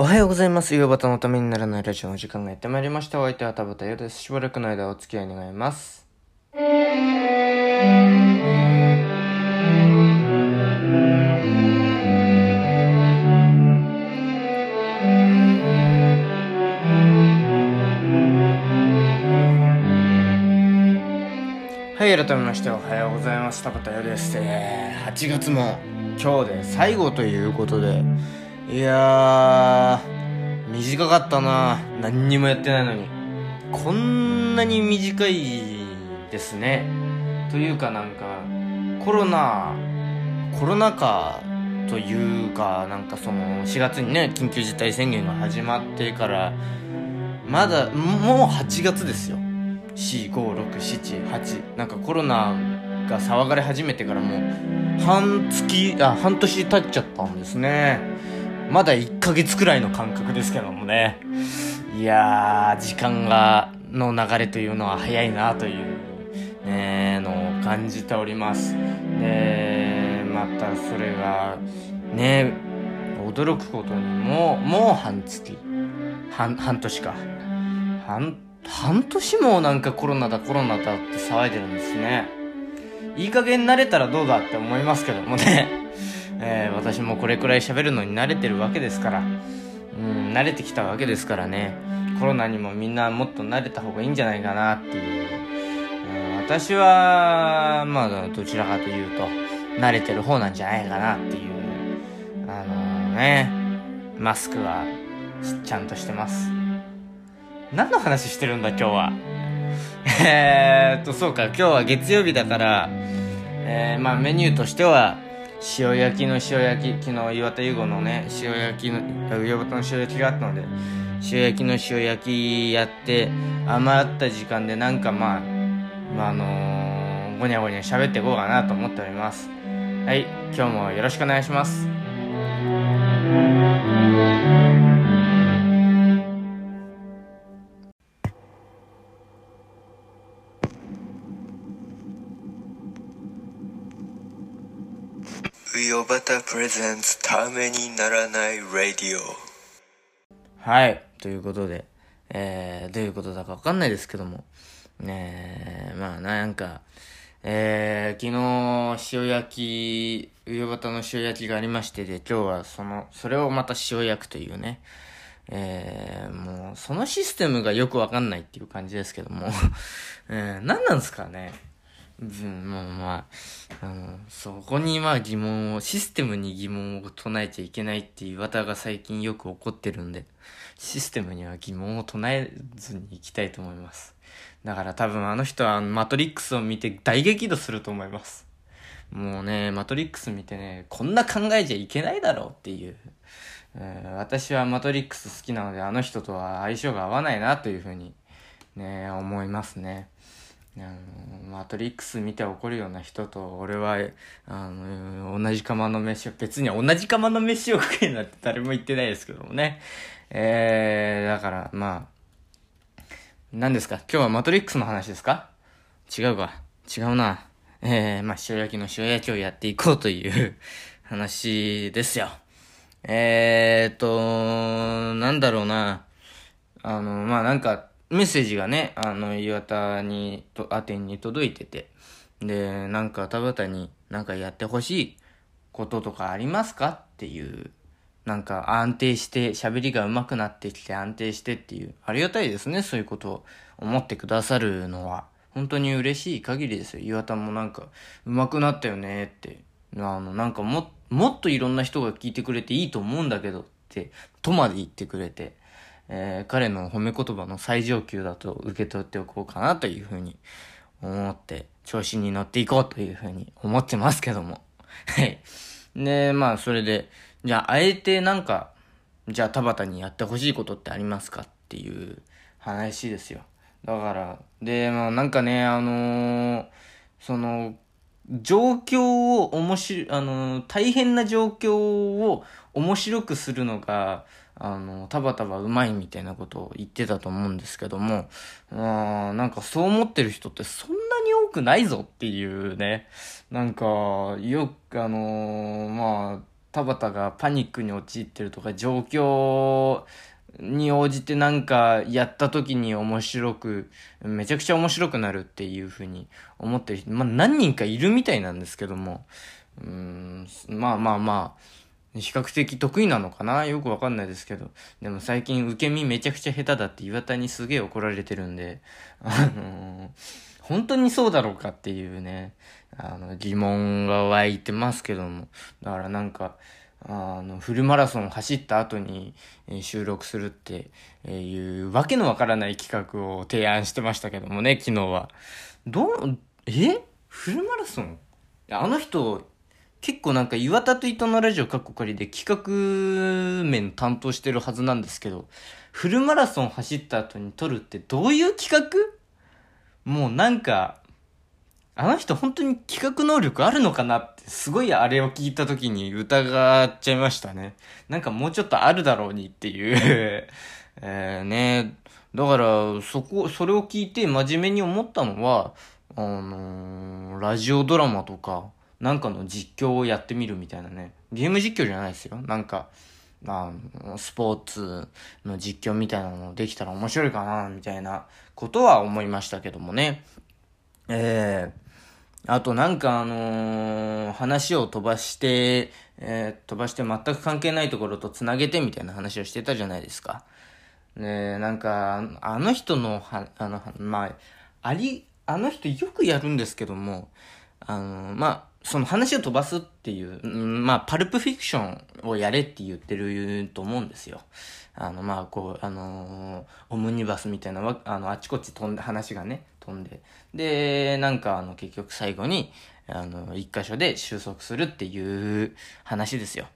おはようございます。夕方のためにならないラジオの時間がやってまいりました。お相手は田畑優です。しばらくの間お付き合い願います。はい、改めましておはようございます。田畑優です。えー、8月も今日で最後ということで、いやー、短かったな。何にもやってないのに。こんなに短いですね。というかなんか、コロナ、コロナ禍というか、なんかその、4月にね、緊急事態宣言が始まってから、まだ、もう8月ですよ。4、5、6、7、8。なんかコロナが騒がれ始めてからもう、半月、あ、半年経っちゃったんですね。まだ1ヶ月くらいの感覚ですけどもね。いやー、時間が、の流れというのは早いなという、ね、のを感じております。で、またそれが、ね、驚くことにも、もう半月。半、半年か。半、半年もなんかコロナだコロナだって騒いでるんですね。いい加減慣れたらどうだって思いますけどもね。えー、私もこれくらい喋るのに慣れてるわけですから、うん、慣れてきたわけですからね、コロナにもみんなもっと慣れた方がいいんじゃないかなっていう。うん、私は、まあ、どちらかというと、慣れてる方なんじゃないかなっていう。あのね、マスクは、ちゃんとしてます。何の話してるんだ今日は？えっと、そうか、今日は月曜日だから、えー、まあメニューとしては、塩焼きの塩焼き昨日岩田優吾のね塩焼きの岩田の塩焼きがあったので塩焼きの塩焼きやって余った時間でなんかまあまああのー、ごにゃごにゃ喋っていこうかなと思っております。はい今日もよろしくお願いします。プレゼンツためにならないラディオ。はい。ということでえー、どういうことだかわかんないですけども。ねえまあなんかえー、昨日塩焼き上端の塩焼きがありましてで今日はそのそれをまた塩焼くというね。えー、もうそのシステムがよくわかんないっていう感じですけども。えー、何なんですかね。うん、もうまあ、あの、そこにまあ疑問を、システムに疑問を唱えちゃいけないっていう綿が最近よく起こってるんで、システムには疑問を唱えずにいきたいと思います。だから多分あの人はマトリックスを見て大激怒すると思います。もうね、マトリックス見てね、こんな考えちゃいけないだろうっていう。え私はマトリックス好きなので、あの人とは相性が合わないなというふうに、ね、思いますね。あのマトリックス見て怒るような人と俺はあの同じ釜の飯を別に同じ釜の飯を食えなんて誰も言ってないですけどもね。えー、だからまあ何ですか？今日はマトリックスの話ですか？違うか。違うな。えー、まあ塩焼きの塩焼きをやっていこうという 話ですよ。えーとなんだろうな。あのまあなんかメッセージがね、あの、岩田に、と、アテンに届いてて、で、なんか田畑になんかやってほしいこととかありますかっていう、なんか安定して、喋りが上手くなってきて安定してっていう、ありがたいですね、そういうことを思ってくださるのは。本当に嬉しい限りですよ。岩田もなんか、上手くなったよねって。あの、なんかも、もっといろんな人が聞いてくれていいと思うんだけどって、とまで言ってくれて。えー彼の褒め言葉の最上級だと受け取っておこうかなというふうに思って、調子に乗っていこうというふうに思ってますけども。はい。で、まあ、それで、じゃあ、あえてなんか、じゃあ、田畑にやってほしいことってありますかっていう話ですよ。だから、で、まあ、なんかね、あのーその、状況を面白い、あの、大変な状況を面白くするのが、あの、たばたばうまいみたいなことを言ってたと思うんですけども、あなんかそう思ってる人ってそんなに多くないぞっていうね、なんか、よく、あのまあ、田畑がパニックに陥ってるとか、状況に応じてなんかやった時に面白く、めちゃくちゃ面白くなるっていうふうに思ってる人、まあ何人かいるみたいなんですけども、うん、まあまあまあ、比較的得意なのかな？よくわかんないですけど。でも最近受け身めちゃくちゃ下手だって岩田にすげえ怒られてるんで、あのー本当にそうだろうかっていうね、あの、疑問が湧いてますけども。だからなんか、あの、フルマラソン走った後に、収録するっていうわけのわからない企画を提案してましたけどもね、昨日は。どう、え？フルマラソン？あの人、結構なんか岩田と伊藤のラジオカッコ仮で企画面担当してるはずなんですけど、フルマラソン走った後に撮るってどういう企画？もうなんか、あの人本当に企画能力あるのかなって、すごいあれを聞いた時に疑っちゃいましたね。なんかもうちょっとあるだろうにっていう。えー、ね。だから、そこ、それを聞いて真面目に思ったのは、あのーラジオドラマとか、なんかの実況をやってみるみたいなね。ゲーム実況じゃないですよ。なんか、まあ、スポーツの実況みたいなのできたら面白いかな、みたいなことは思いましたけどもね。ええあとなんかあのー話を飛ばして、えー飛ばして全く関係ないところと繋げてみたいな話をしてたじゃないですか。ねなんか、あの人のは、あの、まあ、あり、あの人よくやるんですけども、あの、まあ、その話を飛ばすっていう、まあ、パルプフィクションをやれって言ってると思うんですよ。あの、まあ、こう、あのーオムニバスみたいな、あの、あちこち飛んで、話がね、飛んで。で、なんか、あの、結局最後に、あの、一箇所で収束するっていう話ですよ。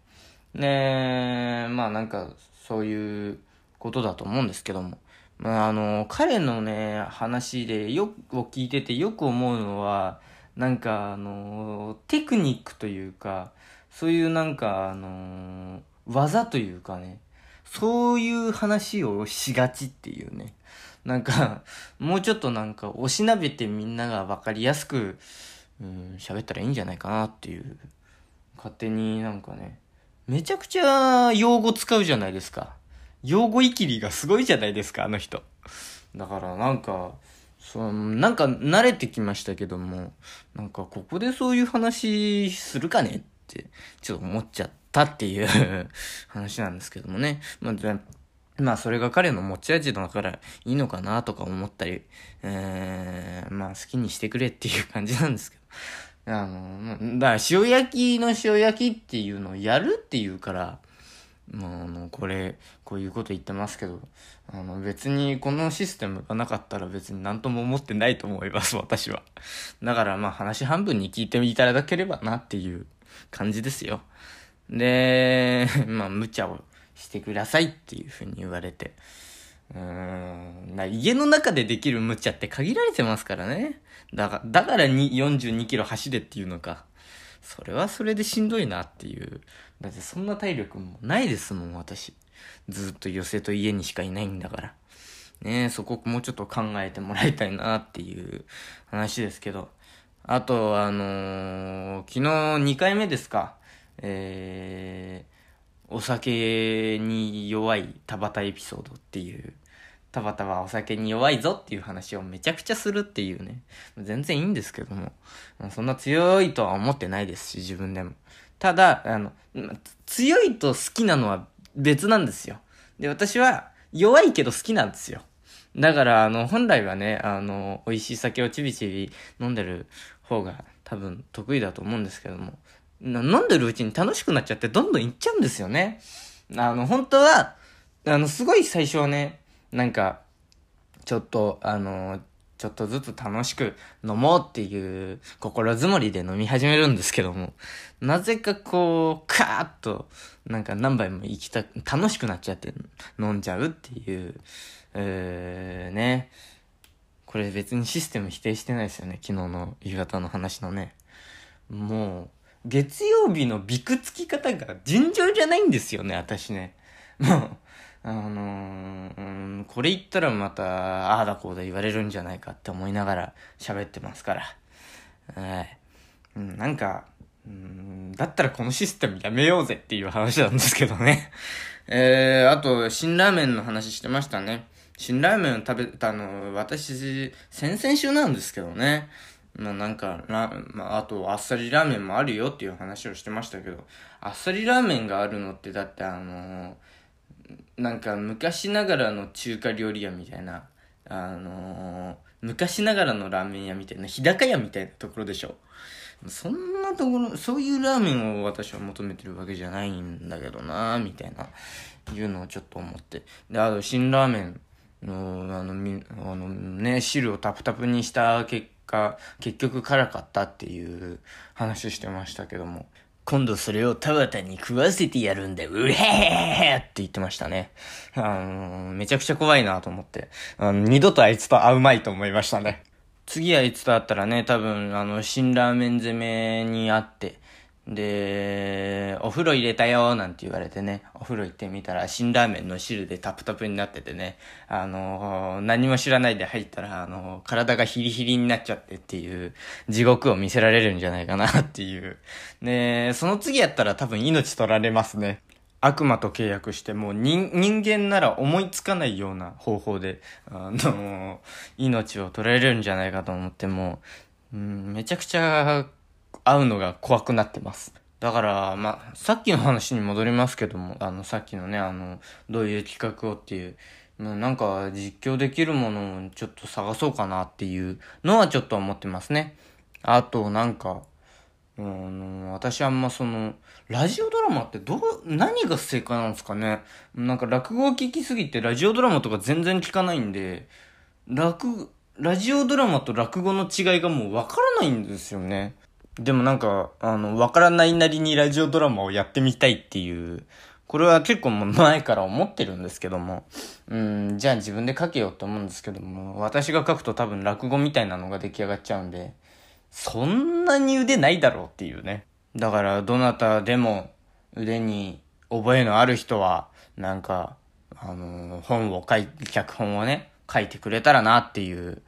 ねまあなんか、そういうことだと思うんですけども。まああの、彼のね、話でよくを聞いててよく思うのは、なんかあの、テクニックというか、そういうなんかあの、技というかね、そういう話をしがちっていうね。なんか、もうちょっとなんか、おしなべてみんながわかりやすく、うん、喋ったらいいんじゃないかなっていう。勝手になんかね、めちゃくちゃ用語使うじゃないですか。用語いきりがすごいじゃないですか、あの人。だからなんか、そう、なんか慣れてきましたけども、なんかここでそういう話するかねって、ちょっと思っちゃったっていう話なんですけどもね。まあ、あまあそれが彼の持ち味だからいいのかなとか思ったり、えー、まあ好きにしてくれっていう感じなんですけど。あの、だから塩焼きの塩焼きっていうのをやるっていうから、まあ、あの、これ、こういうこと言ってますけど、あの、別にこのシステムがなかったら別に何とも思ってないと思います、私は。だからまあ話半分に聞いていただければなっていう感じですよ。で、まあ無茶をしてくださいっていうふうに言われて。うーん、な家の中でできる無茶って限られてますからね。だから、だからに42キロ走れっていうのか。それはそれでしんどいなっていう。だってそんな体力もないですもん、私。ずっと寄せと家にしかいないんだから。ねえ、そこもうちょっと考えてもらいたいなっていう話ですけど。あと、あのー昨日2回目ですか。えー、お酒に弱い田畑エピソードっていう。田畑はお酒に弱いぞっていう話をめちゃくちゃするっていうね。全然いいんですけども。そんな強いとは思ってないですし、自分でも。ただ、あの、強いと好きなのは別なんですよ。で、私は弱いけど好きなんですよ。だから、あの、本来はね、あの、美味しい酒をちびちび飲んでる方が多分得意だと思うんですけども、飲んでるうちに楽しくなっちゃってどんどんいっちゃうんですよね。あの、本当は、あの、すごい最初はね、なんか、ちょっと、あの、ちょっとずつ楽しく飲もうっていう心づもりで飲み始めるんですけども、なぜかこう、カーッと、なんか何杯も行きた、楽しくなっちゃって飲んじゃうっていう、えー、ね。これ別にシステム否定してないですよね、昨日の夕方の話のね。もう、月曜日のビクつき方が尋常じゃないんですよね、私ね。もう、あのー、これ言ったらまた、ああだこうだ言われるんじゃないかって思いながら喋ってますから。はい。うん、なんか、うん、だったらこのシステムやめようぜっていう話なんですけどね。えー、あと、辛ラーメンの話してましたね。辛ラーメンを食べたの、私、先々週なんですけどね。まあなんか、ラまあ、あと、あっさりラーメンもあるよっていう話をしてましたけど、あっさりラーメンがあるのって、だってあのー、なんか昔ながらの中華料理屋みたいな、あのー、昔ながらのラーメン屋みたいな、日高屋みたいなところでしょ。そんなところ、そういうラーメンを私は求めてるわけじゃないんだけどなみたいな、いうのをちょっと思って。で、あと、辛ラーメンの、あの、み、あのね、汁をタプタプにした結果、結局辛かったっていう話してましたけども。今度それを田畑に食わせてやるんだ、うへへって言ってましたね。あの、めちゃくちゃ怖いなと思って、あの、二度とあいつと会うまいと思いましたね。次あいつと会ったらね、多分、あの、辛ラーメン攻めに会って、で、お風呂入れたよなんて言われてね、お風呂行ってみたら、辛ラーメンの汁でタプタプになっててね、あの、何も知らないで入ったら、あの、体がヒリヒリになっちゃってっていう地獄を見せられるんじゃないかなっていう。で、その次やったら多分命取られますね。悪魔と契約してもう人間なら思いつかないような方法で、あの、命を取られるんじゃないかと思っても、うん、めちゃくちゃ会うのが怖くなってます。だから、まあ、さっきの話に戻りますけども、あの、さっきのね、あの、どういう企画をっていう、なんか実況できるものをちょっと探そうかなっていうのはちょっと思ってますね。あと、なんか、うん、私あんまその、ラジオドラマってどう、何が正解なんですかねなんか落語を聞きすぎてラジオドラマとか全然聞かないんで、落、ラジオドラマと落語の違いがもうわからないんですよね。でもなんか、あの、わからないなりにラジオドラマをやってみたいっていう、これは結構前から思ってるんですけども、うん、じゃあ自分で書けよって思うんですけども、私が書くと多分落語みたいなのが出来上がっちゃうんで、そんなに腕ないだろうっていうね。だから、どなたでも腕に覚えのある人は、なんか、あの、本を書い、脚本をね、書いてくれたらなっていう、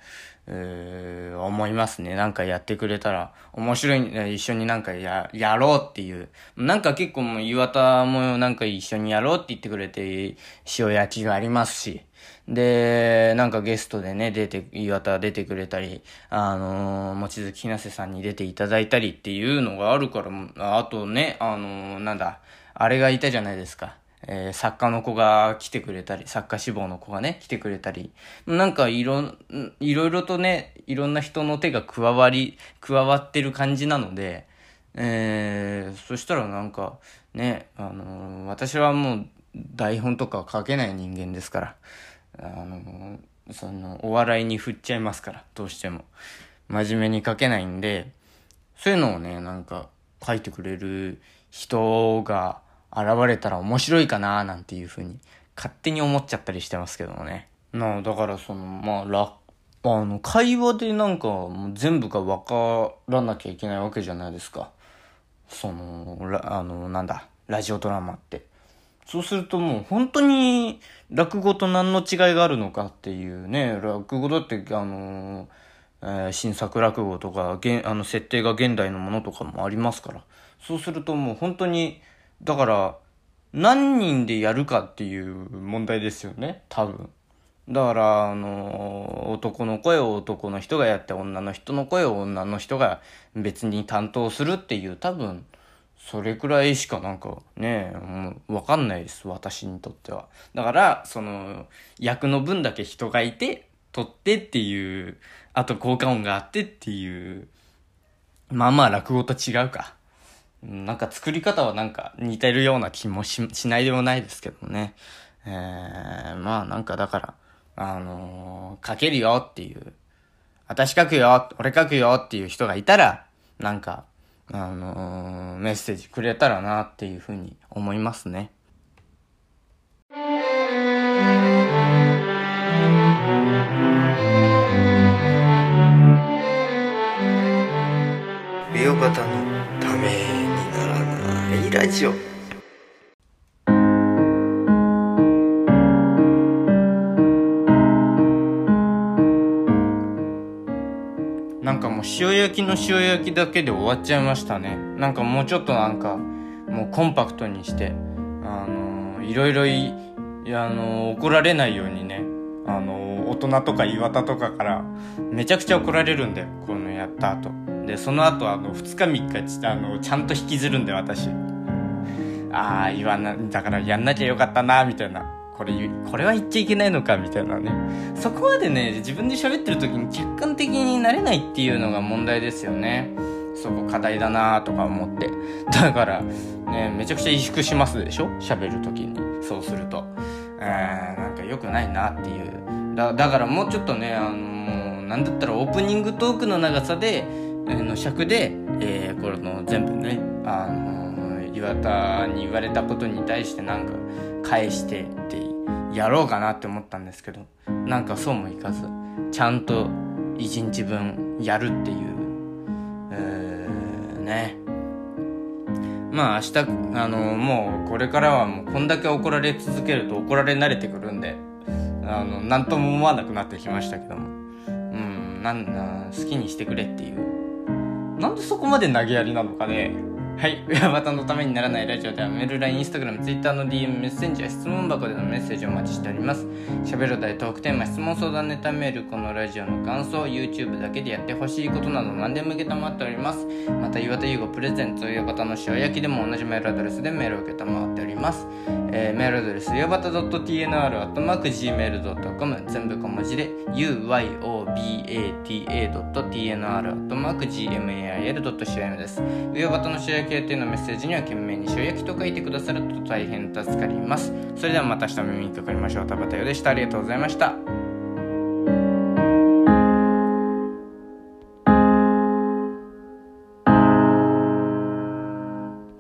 えー、思いますね。なんかやってくれたら面白い、一緒になんかや、やろうっていう。なんか結構もう岩田もなんか一緒にやろうって言ってくれて、塩焼きがありますし。で、なんかゲストでね、出て、岩田出てくれたり、あのー、望月ひなせさんに出ていただいたりっていうのがあるから、あとね、あのー、なんだ、あれがいたじゃないですか。えー、作家の子が来てくれたり、作家志望の子がね、来てくれたり、なんかいろ、いろいろとね、いろんな人の手が加わり、加わってる感じなので、えー、そしたらなんか、ね、あのー、私はもう台本とか書けない人間ですから、あのー、その、お笑いに振っちゃいますから、どうしても。真面目に書けないんで、そういうのをね、なんか書いてくれる人が、現れたら面白いかなーなんていうふうに勝手に思っちゃったりしてますけどもね。なあ、だからその、まあ、ら、あの、会話でなんかもう全部が分からなきゃいけないわけじゃないですか。その、あの、なんだ、ラジオドラマって。そうするともう本当に落語と何の違いがあるのかっていうね、落語だってあの、えー、新作落語とか、あの設定が現代のものとかもありますから。そうするともう本当にだから、何人でやるかっていう問題ですよね、多分。だから、あの、男の声を男の人がやって、女の人の声を女の人が別に担当するっていう、多分、それくらいしかなんかね、もうわかんないです、私にとっては。だから、その、役の分だけ人がいて、撮ってっていう、あと効果音があってっていう、まあまあ落語と違うか。なんか作り方はなんか似てるような気もししないでもないですけどね。えー、まあなんかだから、あのー、書けるよっていう、私書くよ、俺書くよっていう人がいたら、なんか、あのー、メッセージくれたらなっていうふうに思いますね。美容型のラジオ。なんかもう塩焼きの塩焼きだけで終わっちゃいましたね。なんかもうちょっとなんかもうコンパクトにしてあのいろいろいあの怒られないようにね。あの大人とか岩田とかからめちゃくちゃ怒られるんだよこのやった後。でその後あの2日3日ちあのちゃんと引きずるんで私。ああ言わなだからやんなきゃよかったなみたいな。これこれは言っちゃいけないのかみたいなね。そこまでね自分で喋ってる時に客観的になれないっていうのが問題ですよね。そこ課題だなとか思って。だからねめちゃくちゃ萎縮しますでしょ？喋る時に。そうすると。えー、なんか良くないなっていう。だからもうちょっとねあのもうなんだったらオープニングトークの長さで、え、の尺で、えー、この全部ねあの岩田に言われたことに対してなんか返してってやろうかなって思ったんですけどなんかそうもいかずちゃんと一日分やるっていう、えー、ね。まあ明日あのもうこれからはもうこんだけ怒られ続けると怒られ慣れてくるんであの何とも思わなくなってきましたけども。うんなんな好きにしてくれっていう。なんでそこまで投げやりなのかね。はい。上端のためにならないラジオではメール、LINE、Instagram、Twitter の DM、メッセンジャー、質問箱でのメッセージをお待ちしております。喋る題、トークテーマ、質問相談ネタメール、このラジオの感想、YouTube だけでやってほしいことなど何でも受けたまっております。また、岩田優吾プレゼント、上端の塩焼きでも同じメールアドレスでメールを受けたまっております。えー、メールアドレス、岩端 .tnr.gmail.com 全部小文字で、uyobata.tnr.gmail.com です。上端の塩焼きっていうのメッセージには懸命に塩焼きと書いてくださると大変助かります。それではまた明日お耳にかかりましょう。田畑よでした。ありがとうございました。